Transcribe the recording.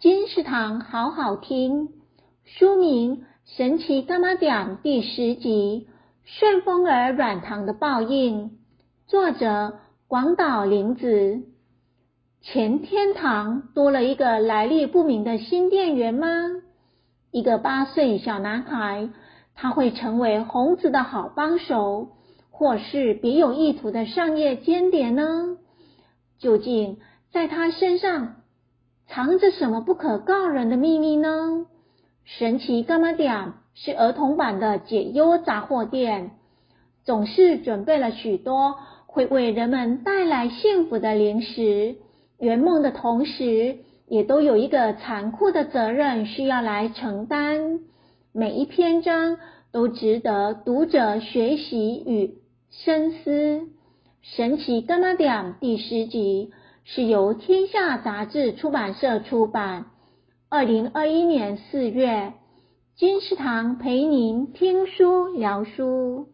金石堂好好听，书名《神奇柑仔店》第十集《顺风耳软糖的报应》，作者广岛铃子。钱天堂多了一个来历不明的新店员吗？一个八岁小男孩，他会成为红子的好帮手，或是别有意图的商业间谍呢？究竟在他身上，藏着什么不可告人的秘密呢？神奇柑仔店是儿童版的解忧杂货店，总是准备了许多会为人们带来幸福的零食。圆梦的同时，也都有一个残酷的责任需要来承担。每一篇章都值得读者学习与深思。神奇柑仔店第十集。是由天下杂志出版社出版，二零二一年四月，金石堂陪您听书聊书。